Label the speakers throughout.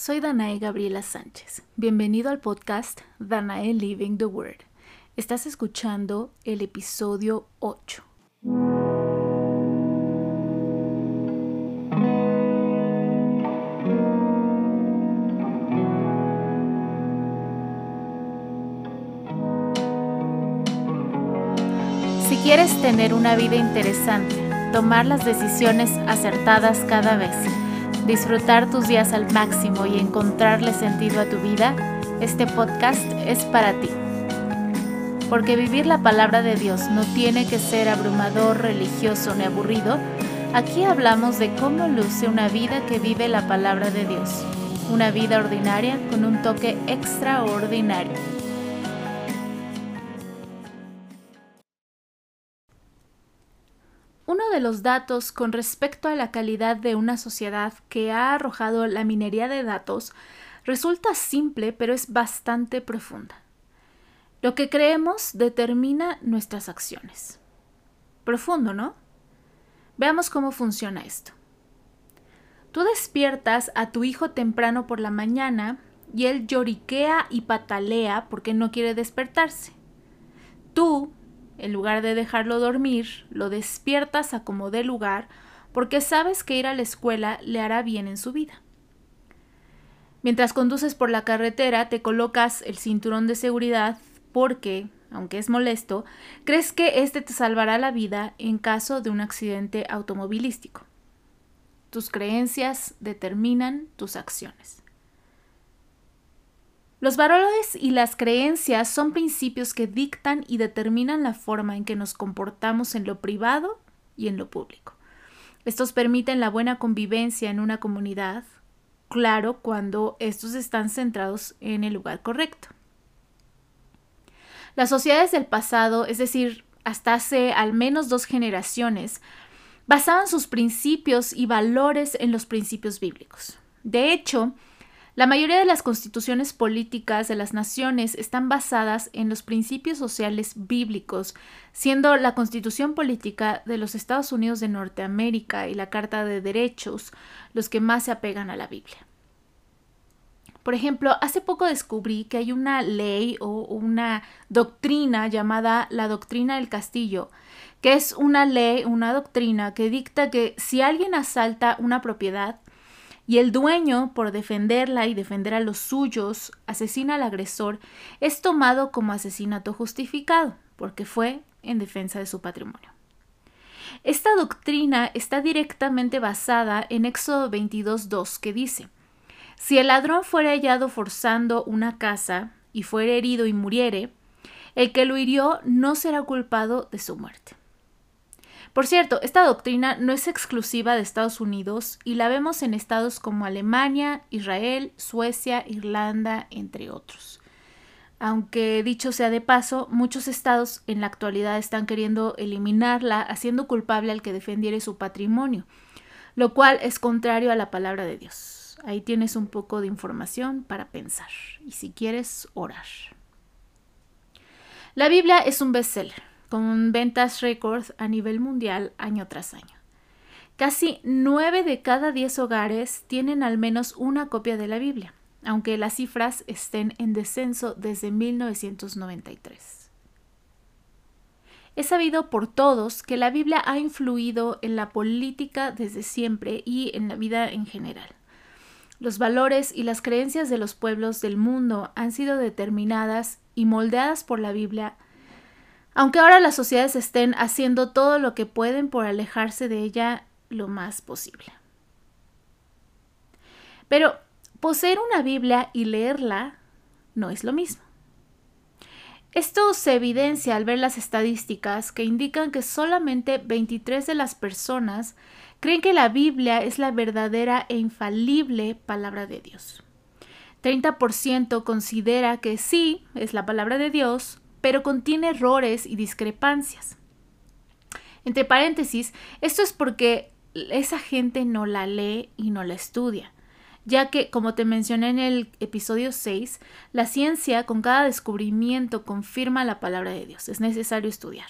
Speaker 1: soy Danae Gabriela Sánchez. Bienvenido al podcast Danae Living the Word. Estás escuchando el episodio 8. Si quieres tener una vida interesante, tomar las decisiones acertadas cada vez, disfrutar tus días al máximo y encontrarle sentido a tu vida, este podcast es para ti. Porque vivir la palabra de Dios no tiene que ser abrumador, religioso ni aburrido. Aquí hablamos de cómo luce una vida que vive la palabra de Dios. Una vida ordinaria con un toque extraordinario. Los datos con respecto a la calidad de una sociedad que ha arrojado la minería de datos resulta simple pero es bastante profunda. Lo que creemos determina nuestras acciones. Profundo, ¿no? Veamos cómo funciona esto. Tú despiertas a tu hijo temprano por la mañana y él lloriquea y patalea porque no quiere despertarse. Tú en lugar de dejarlo dormir, lo despiertas a como dé lugar porque sabes que ir a la escuela le hará bien en su vida. Mientras conduces por la carretera, te colocas el cinturón de seguridad porque, aunque es molesto, crees que este te salvará la vida en caso de un accidente automovilístico. Tus creencias determinan tus acciones. Los valores y las creencias son principios que dictan y determinan la forma en que nos comportamos en lo privado y en lo público. Estos permiten la buena convivencia en una comunidad, claro, cuando estos están centrados en el lugar correcto. Las sociedades del pasado, es decir, hasta hace al menos dos generaciones, basaban sus principios y valores en los principios bíblicos. De hecho, la mayoría de las constituciones políticas de las naciones están basadas en los principios sociales bíblicos, siendo la constitución política de los Estados Unidos de Norteamérica y la Carta de Derechos los que más se apegan a la Biblia. Por ejemplo, hace poco descubrí que hay una ley o una doctrina llamada la doctrina del castillo, que es una ley, una doctrina que dicta que si alguien asalta una propiedad, y el dueño, por defenderla y defender a los suyos, asesina al agresor, es tomado como asesinato justificado, porque fue en defensa de su patrimonio. Esta doctrina está directamente basada en Éxodo 22.2, que dice, Si el ladrón fuera hallado forzando una casa y fuere herido y muriere, el que lo hirió no será culpado de su muerte. Por cierto, esta doctrina no es exclusiva de Estados Unidos y la vemos en estados como Alemania, Israel, Suecia, Irlanda, entre otros. Aunque dicho sea de paso, muchos estados en la actualidad están queriendo eliminarla, haciendo culpable al que defendiere su patrimonio, lo cual es contrario a la palabra de Dios. Ahí tienes un poco de información para pensar y si quieres orar. La Biblia es un bestseller con ventas récords a nivel mundial año tras año. Casi 9 de cada 10 hogares tienen al menos una copia de la Biblia, aunque las cifras estén en descenso desde 1993. Es sabido por todos que la Biblia ha influido en la política desde siempre y en la vida en general. Los valores y las creencias de los pueblos del mundo han sido determinadas y moldeadas por la Biblia aunque ahora las sociedades estén haciendo todo lo que pueden por alejarse de ella lo más posible. Pero poseer una Biblia y leerla no es lo mismo. Esto se evidencia al ver las estadísticas que indican que solamente 23 de las personas creen que la Biblia es la verdadera e infalible palabra de Dios. 30% considera que sí es la palabra de Dios, pero contiene errores y discrepancias. Entre paréntesis, esto es porque esa gente no la lee y no la estudia, ya que, como te mencioné en el episodio 6, la ciencia con cada descubrimiento confirma la palabra de Dios, es necesario estudiar.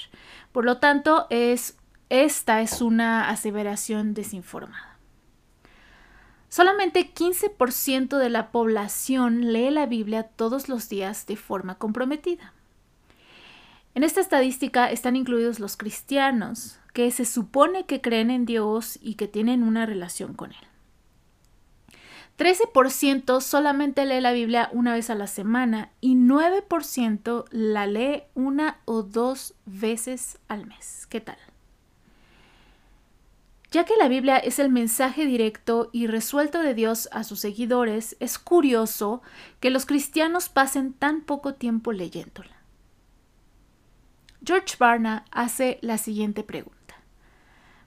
Speaker 1: Por lo tanto, es, esta es una aseveración desinformada. Solamente 15% de la población lee la Biblia todos los días de forma comprometida. En esta estadística están incluidos los cristianos, que se supone que creen en Dios y que tienen una relación con Él. 13% solamente lee la Biblia una vez a la semana y 9% la lee una o dos veces al mes. ¿Qué tal? Ya que la Biblia es el mensaje directo y resuelto de Dios a sus seguidores, es curioso que los cristianos pasen tan poco tiempo leyéndola. George Barna hace la siguiente pregunta.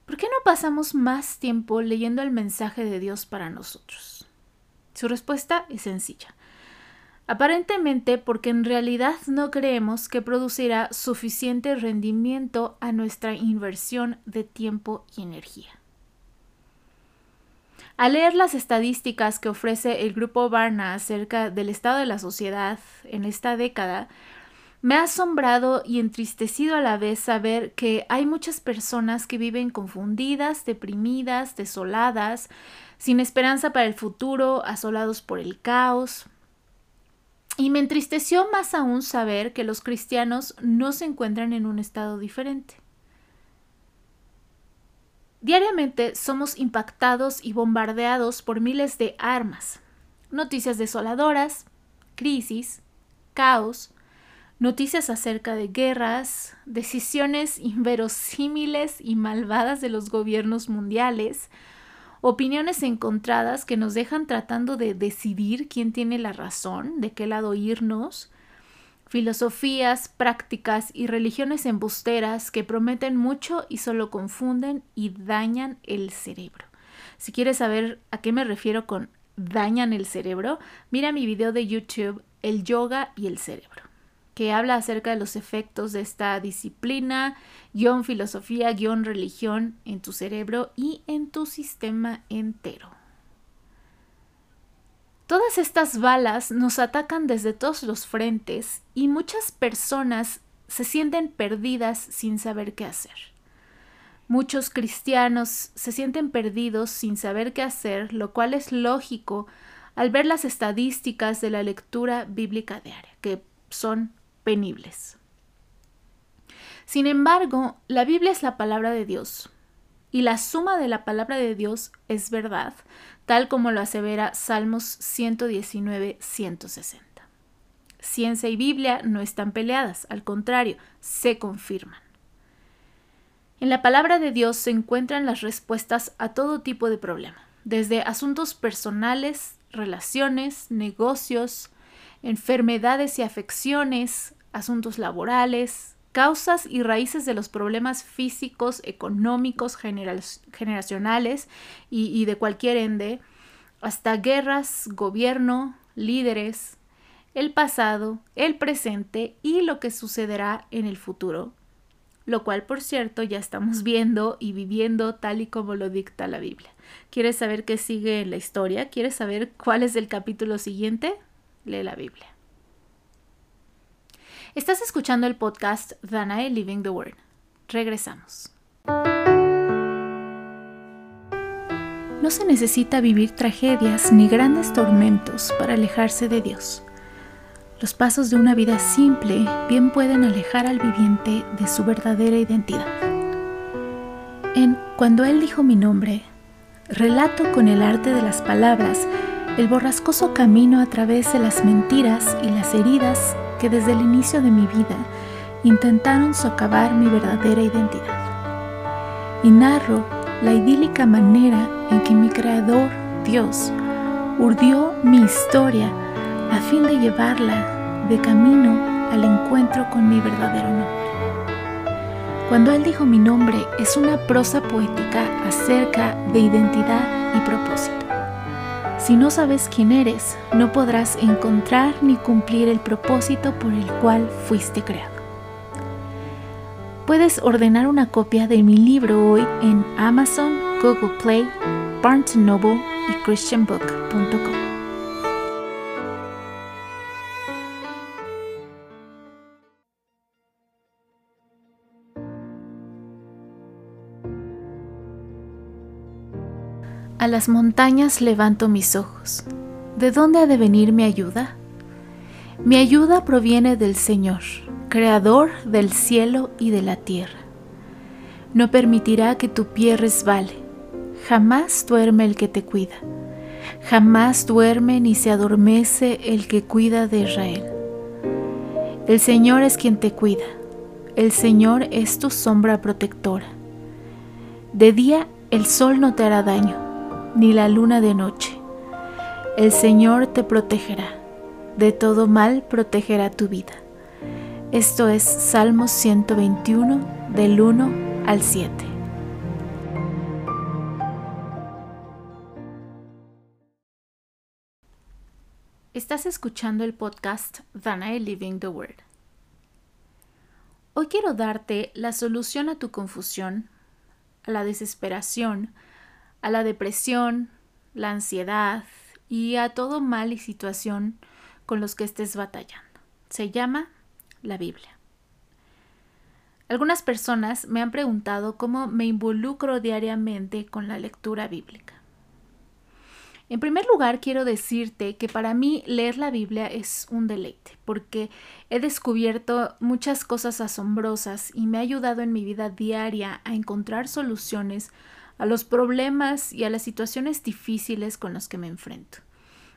Speaker 1: ¿Por qué no pasamos más tiempo leyendo el mensaje de Dios para nosotros? Su respuesta es sencilla. Aparentemente porque en realidad no creemos que producirá suficiente rendimiento a nuestra inversión de tiempo y energía. Al leer las estadísticas que ofrece el grupo Barna acerca del estado de la sociedad en esta década, me ha asombrado y entristecido a la vez saber que hay muchas personas que viven confundidas, deprimidas, desoladas, sin esperanza para el futuro, asolados por el caos. Y me entristeció más aún saber que los cristianos no se encuentran en un estado diferente. Diariamente somos impactados y bombardeados por miles de armas, noticias desoladoras, crisis, caos, noticias acerca de guerras, decisiones inverosímiles y malvadas de los gobiernos mundiales, opiniones encontradas que nos dejan tratando de decidir quién tiene la razón, de qué lado irnos, filosofías, prácticas y religiones embusteras que prometen mucho y solo confunden y dañan el cerebro. Si quieres saber a qué me refiero con dañan el cerebro, mira mi video de YouTube El yoga y el cerebro que habla acerca de los efectos de esta disciplina, guion filosofía, guion religión en tu cerebro y en tu sistema entero. Todas estas balas nos atacan desde todos los frentes y muchas personas se sienten perdidas sin saber qué hacer. Muchos cristianos se sienten perdidos sin saber qué hacer, lo cual es lógico al ver las estadísticas de la lectura bíblica diaria, que son penibles. Sin embargo, la Biblia es la palabra de Dios, y la suma de la palabra de Dios es verdad, tal como lo asevera Salmos 119-160. Ciencia y Biblia no están peleadas, al contrario, se confirman. En la palabra de Dios se encuentran las respuestas a todo tipo de problema, desde asuntos personales, relaciones, negocios, enfermedades y afecciones, asuntos laborales, causas y raíces de los problemas físicos, económicos, generacionales y, de cualquier ende, hasta guerras, gobierno, líderes, el pasado, el presente y lo que sucederá en el futuro, lo cual por cierto ya estamos viendo y viviendo tal y como lo dicta la Biblia. ¿Quieres saber qué sigue en la historia? ¿Quieres saber cuál es el capítulo siguiente? Lee la Biblia. Estás escuchando el podcast Danae Living the Word. Regresamos. No se necesita vivir tragedias ni grandes tormentos para alejarse de Dios. Los pasos de una vida simple bien pueden alejar al viviente de su verdadera identidad. En Cuando Él dijo mi nombre, relato con el arte de las palabras el borrascoso camino a través de las mentiras y las heridas que desde el inicio de mi vida intentaron socavar mi verdadera identidad. Y narro la idílica manera en que mi Creador, Dios, urdió mi historia a fin de llevarla de camino al encuentro con mi verdadero nombre. Cuando Él dijo mi nombre es una prosa poética acerca de identidad y propósito. Si no sabes quién eres, no podrás encontrar ni cumplir el propósito por el cual fuiste creado. Puedes ordenar una copia de mi libro hoy en Amazon, Google Play, Barnes Noble y christianbook.com. A las montañas levanto mis ojos. ¿De dónde ha de venir mi ayuda? Mi ayuda proviene del Señor, Creador del cielo y de la tierra. No permitirá que tu pie resbale. Jamás duerme el que te cuida. Jamás duerme ni se adormece el que cuida de Israel. El Señor es quien te cuida. El Señor es tu sombra protectora. De día el sol no te hará daño, ni la luna de noche. El Señor te protegerá. De todo mal protegerá tu vida. Esto es Salmos 121 del 1 al 7. Estás escuchando el podcast Danae Living the Word. Hoy quiero darte la solución a tu confusión a la desesperación, a la depresión, la ansiedad y a todo mal y situación con los que estés batallando. Se llama la Biblia. Algunas personas me han preguntado cómo me involucro diariamente con la lectura bíblica. En primer lugar, quiero decirte que para mí leer la Biblia es un deleite, porque he descubierto muchas cosas asombrosas y me ha ayudado en mi vida diaria a encontrar soluciones a los problemas y a las situaciones difíciles con los que me enfrento.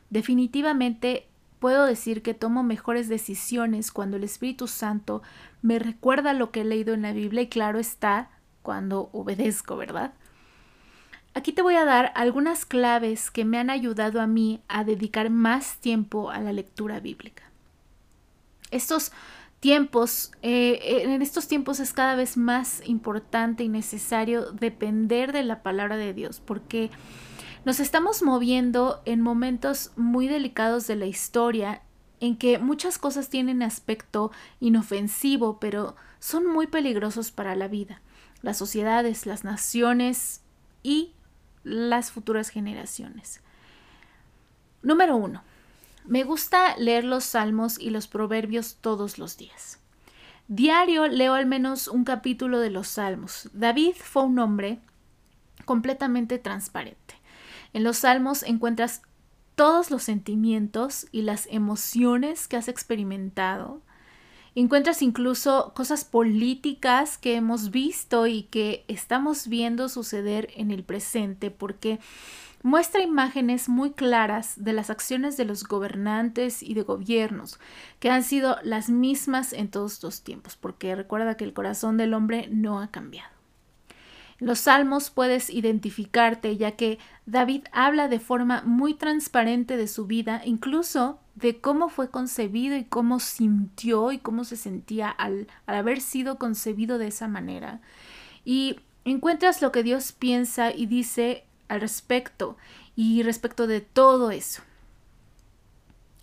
Speaker 1: Definitivamente puedo decir que tomo mejores decisiones cuando el Espíritu Santo me recuerda lo que he leído en la Biblia y claro está cuando obedezco, ¿verdad? Aquí te voy a dar algunas claves que me han ayudado a mí a dedicar más tiempo a la lectura bíblica. Estos tiempos, eh, en estos tiempos es cada vez más importante y necesario depender de la palabra de Dios, porque nos estamos moviendo en momentos muy delicados de la historia en que muchas cosas tienen aspecto inofensivo, pero son muy peligrosos para la vida, las sociedades, las naciones y las futuras generaciones. Número uno, me gusta leer los salmos y los proverbios todos los días. Diario leo al menos un capítulo de los salmos. David fue un hombre completamente transparente. En los salmos encuentras todos los sentimientos y las emociones que has experimentado, Encuentras incluso cosas políticas que hemos visto y que estamos viendo suceder en el presente porque muestra imágenes muy claras de las acciones de los gobernantes y de gobiernos, que han sido las mismas en todos los tiempos, porque recuerda que el corazón del hombre no ha cambiado. En los salmos puedes identificarte ya que David habla de forma muy transparente de su vida, incluso de cómo fue concebido y cómo sintió y cómo se sentía al, haber sido concebido de esa manera. Y encuentras lo que Dios piensa y dice al respecto y respecto de todo eso.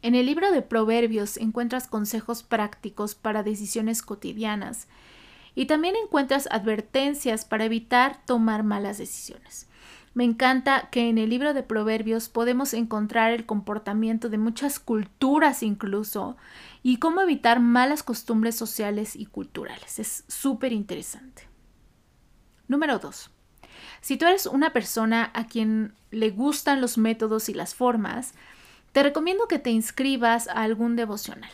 Speaker 1: En el libro de Proverbios encuentras consejos prácticos para decisiones cotidianas y también encuentras advertencias para evitar tomar malas decisiones. Me encanta que en el libro de Proverbios podemos encontrar el comportamiento de muchas culturas incluso y cómo evitar malas costumbres sociales y culturales. Es súper interesante. Número 2. Si tú eres una persona a quien le gustan los métodos y las formas, te recomiendo que te inscribas a algún devocional.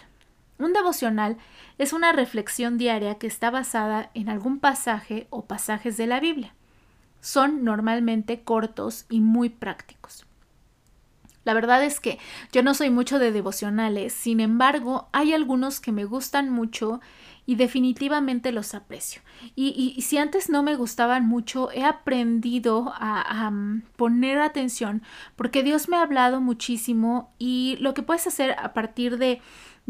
Speaker 1: Un devocional es una reflexión diaria que está basada en algún pasaje o pasajes de la Biblia son normalmente cortos y muy prácticos. La verdad es que yo no soy mucho de devocionales, sin embargo, hay algunos que me gustan mucho y definitivamente los aprecio. Y, si antes no me gustaban mucho, he aprendido a, a, mm, poner atención porque Dios me ha hablado muchísimo y lo que puedes hacer a partir de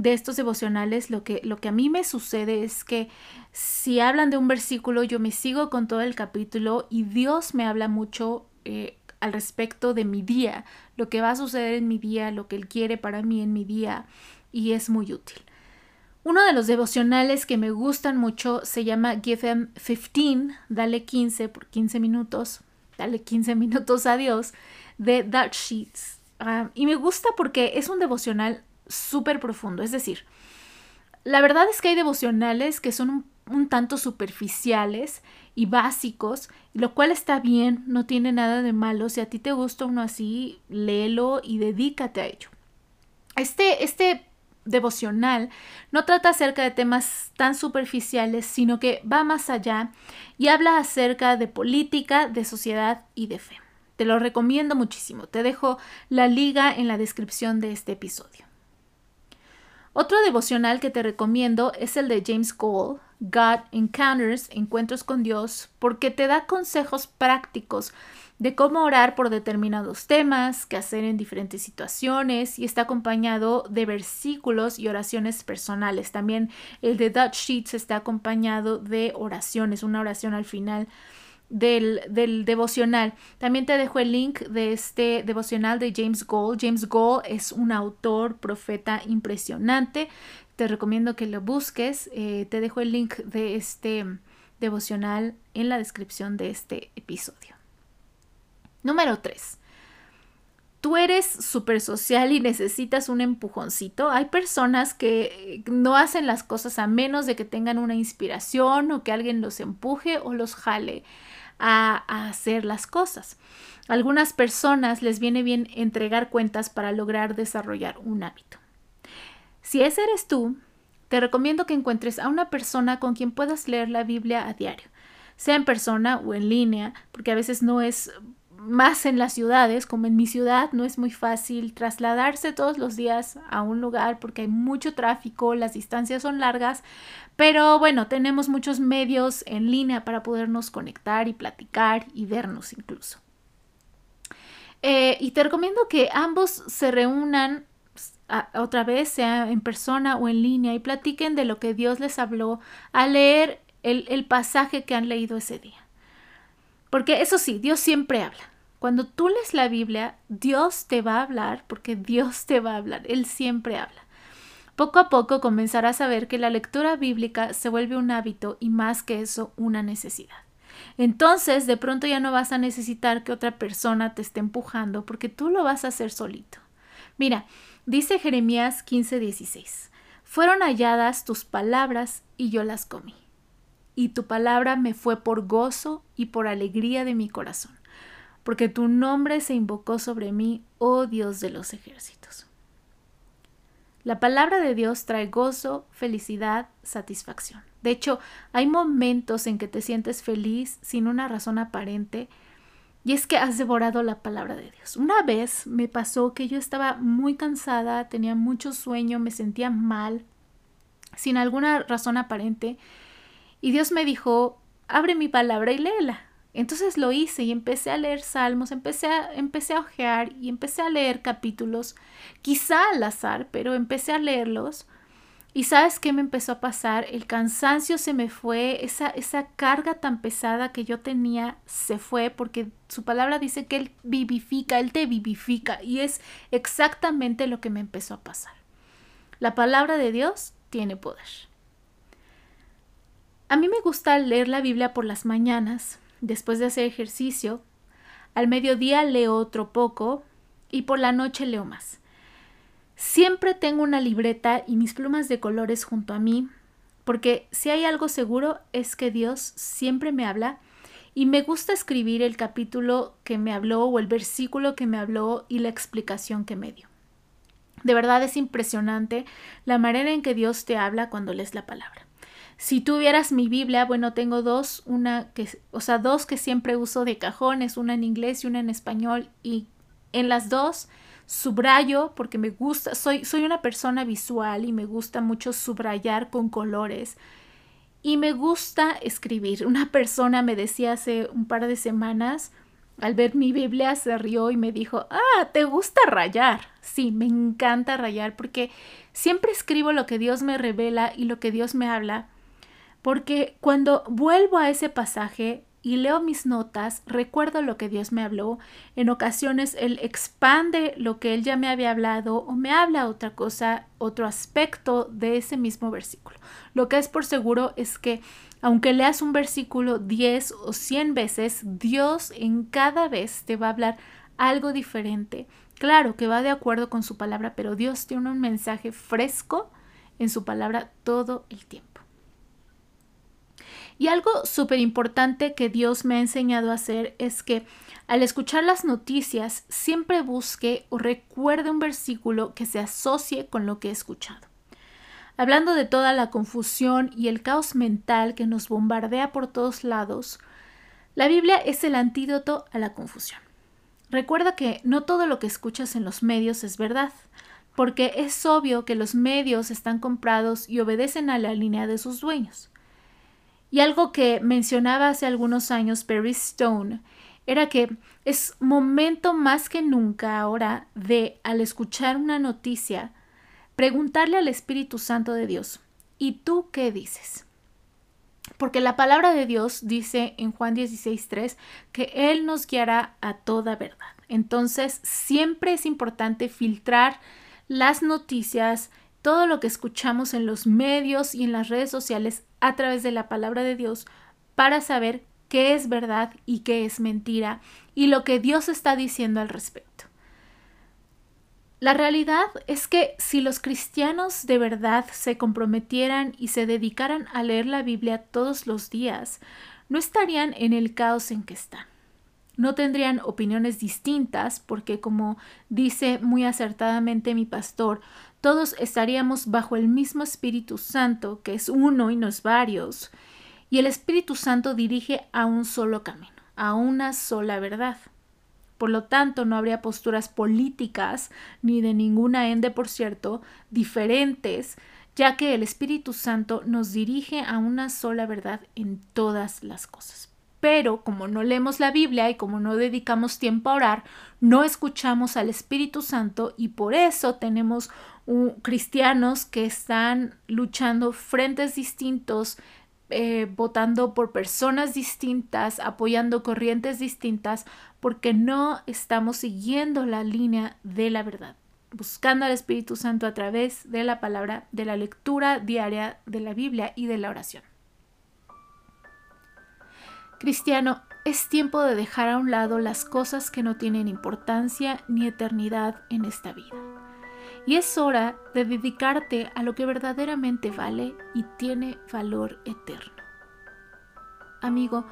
Speaker 1: de estos devocionales, lo que, lo que a mí me sucede es que si hablan de un versículo, yo me sigo con todo el capítulo y Dios me habla mucho eh, al respecto de mi día, lo que va a suceder en mi día, lo que Él quiere para mí en mi día y es muy útil. Uno de los devocionales que me gustan mucho se llama Give Them 15, dale 15 por 15 minutos, dale 15 minutos a Dios, de Dutch Sheets. Ah, y me gusta porque es un devocional súper profundo. Es decir, la verdad es que hay devocionales que son un tanto superficiales y básicos, lo cual está bien, no tiene nada de malo. Si a ti te gusta uno así, léelo y dedícate a ello. Este, este devocional no trata acerca de temas tan superficiales, sino que va más allá y habla acerca de política, de sociedad y de fe. Te lo recomiendo muchísimo. Te dejo la liga en la descripción de este episodio. Otro devocional que te recomiendo es el de James Cole, God Encounters, Encuentros con Dios, porque te da consejos prácticos de cómo orar por determinados temas, qué hacer en diferentes situaciones y está acompañado de versículos y oraciones personales. También el de Dutch Sheets está acompañado de oraciones, una oración al final del, devocional. También te dejo el link de este devocional de James Gold. James Gold es un autor, profeta impresionante. Te recomiendo que lo busques. Eh, te dejo el link de este devocional en la descripción de este episodio. Número 3. Tú eres súper social y necesitas un empujoncito. Hay personas que no hacen las cosas a menos de que tengan una inspiración o que alguien los empuje o los jale a, a hacer las cosas. A algunas personas les viene bien entregar cuentas para lograr desarrollar un hábito. Si ese eres tú, te recomiendo que encuentres a una persona con quien puedas leer la Biblia a diario, sea en persona o en línea, porque a veces no es más en las ciudades, como en mi ciudad, no es muy fácil trasladarse todos los días a un lugar porque hay mucho tráfico, las distancias son largas, pero bueno, tenemos muchos medios en línea para podernos conectar y platicar y vernos incluso. Eh, y te recomiendo que ambos se reúnan otra vez, sea en persona o en línea, y platiquen de lo que Dios les habló al leer el pasaje que han leído ese día. Porque eso sí, Dios siempre habla. Cuando tú lees la Biblia, Dios te va a hablar porque Dios te va a hablar. Él siempre habla. Poco a poco comenzarás a ver que la lectura bíblica se vuelve un hábito y más que eso, una necesidad. Entonces, de pronto ya no vas a necesitar que otra persona te esté empujando porque tú lo vas a hacer solito. Mira, dice Jeremías 15:16, fueron halladas tus palabras y yo las comí y tu palabra me fue por gozo y por alegría de mi corazón, porque tu nombre se invocó sobre mí, oh Dios de los ejércitos. La palabra de Dios trae gozo, felicidad, satisfacción. De hecho, hay momentos en que te sientes feliz sin una razón aparente, y es que has devorado la palabra de Dios. Una vez me pasó que yo estaba muy cansada, tenía mucho sueño, me sentía mal, sin alguna razón aparente, y Dios me dijo, abre mi palabra y léela. Entonces lo hice y empecé a leer salmos, empecé a, empecé a ojear y empecé a leer capítulos, quizá al azar, pero empecé a leerlos. Y sabes qué me empezó a pasar? El cansancio se me fue, esa, esa carga tan pesada que yo tenía se fue porque su palabra dice que Él vivifica, Él te vivifica y es exactamente lo que me empezó a pasar. La palabra de Dios tiene poder. A mí me gusta leer la Biblia por las mañanas, después de hacer ejercicio. Al mediodía leo otro poco y por la noche leo más. Siempre tengo una libreta y mis plumas de colores junto a mí, porque si hay algo seguro es que Dios siempre me habla y me gusta escribir el capítulo que me habló o el versículo que me habló y la explicación que me dio. De verdad es impresionante la manera en que Dios te habla cuando lees la palabra. Si tuvieras mi Biblia, bueno, tengo dos, una que, o sea, dos que siempre uso de cajones, una en inglés y una en español, y en las dos subrayo porque me gusta, soy, soy una persona visual y me gusta mucho subrayar con colores. Y me gusta escribir. Una persona me decía hace un par de semanas, al ver mi Biblia, se rió y me dijo, ah, ¿te gusta rayar? Sí, me encanta rayar porque siempre escribo lo que Dios me revela y lo que Dios me habla porque cuando vuelvo a ese pasaje y leo mis notas, recuerdo lo que Dios me habló. En ocasiones Él expande lo que Él ya me había hablado o me habla otra cosa, otro aspecto de ese mismo versículo. Lo que es por seguro es que aunque leas un versículo 10 o 100 veces, Dios en cada vez te va a hablar algo diferente. Claro que va de acuerdo con su palabra, pero Dios tiene un mensaje fresco en su palabra todo el tiempo. Y algo súper importante que Dios me ha enseñado a hacer es que al escuchar las noticias siempre busque o recuerde un versículo que se asocie con lo que he escuchado. Hablando de toda la confusión y el caos mental que nos bombardea por todos lados, la Biblia es el antídoto a la confusión. Recuerda que no todo lo que escuchas en los medios es verdad, porque es obvio que los medios están comprados y obedecen a la línea de sus dueños. Y algo que mencionaba hace algunos años Perry Stone era que es momento más que nunca ahora de, al escuchar una noticia, preguntarle al Espíritu Santo de Dios, ¿y tú qué dices? Porque la palabra de Dios dice en Juan 16.3 que Él nos guiará a toda verdad. Entonces, siempre es importante filtrar las noticias, todo lo que escuchamos en los medios y en las redes sociales a través de la palabra de Dios para saber qué es verdad y qué es mentira y lo que Dios está diciendo al respecto. La realidad es que si los cristianos de verdad se comprometieran y se dedicaran a leer la Biblia todos los días, no estarían en el caos en que están. No tendrían opiniones distintas porque, como dice muy acertadamente mi pastor, todos estaríamos bajo el mismo Espíritu Santo, que es uno y no es varios, y el Espíritu Santo dirige a un solo camino, a una sola verdad. Por lo tanto, no habría posturas políticas, ni de ninguna ende, por cierto, diferentes, ya que el Espíritu Santo nos dirige a una sola verdad en todas las cosas. Pero como no leemos la Biblia y como no dedicamos tiempo a orar, no escuchamos al Espíritu Santo y por eso tenemos cristianos que están luchando frentes distintos, eh, votando por personas distintas, apoyando corrientes distintas, porque no estamos siguiendo la línea de la verdad, buscando al Espíritu Santo a través de la palabra, de la lectura diaria de la Biblia y de la oración. Cristiano, es tiempo de dejar a un lado las cosas que no tienen importancia ni eternidad en esta vida y es hora de dedicarte a lo que verdaderamente vale y tiene valor eterno. Amigo,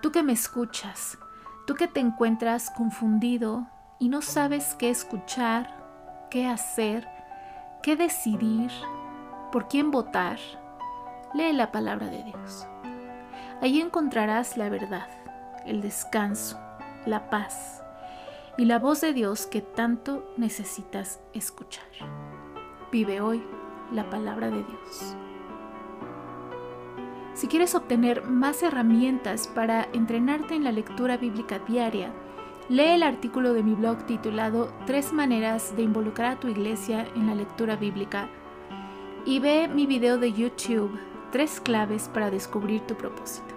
Speaker 1: tú que me escuchas, tú que te encuentras confundido y no sabes qué escuchar, qué hacer, qué decidir, por quién votar, lee la palabra de Dios. Allí encontrarás la verdad, el descanso, la paz y la voz de Dios que tanto necesitas escuchar. Vive hoy la palabra de Dios. Si quieres obtener más herramientas para entrenarte en la lectura bíblica diaria, lee el artículo de mi blog titulado Tres maneras de involucrar a tu iglesia en la lectura bíblica y ve mi video de YouTube Tres claves para descubrir tu propósito.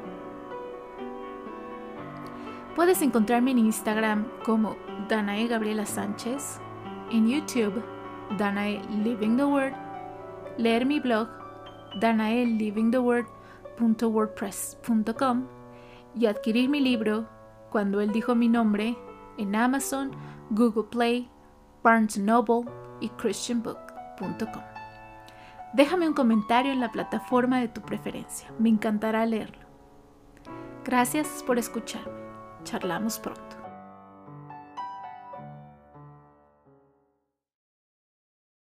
Speaker 1: Puedes encontrarme en Instagram como Danae Gabriela Sánchez, en YouTube Danae Living the Word, leer mi blog danaelivingtheword.wordpress.com y adquirir mi libro Cuando él dijo mi nombre en Amazon, Google Play, Barnes Noble y christianbook.com. Déjame un comentario en la plataforma de tu preferencia, me encantará leerlo. Gracias por escucharme. Charlamos pronto.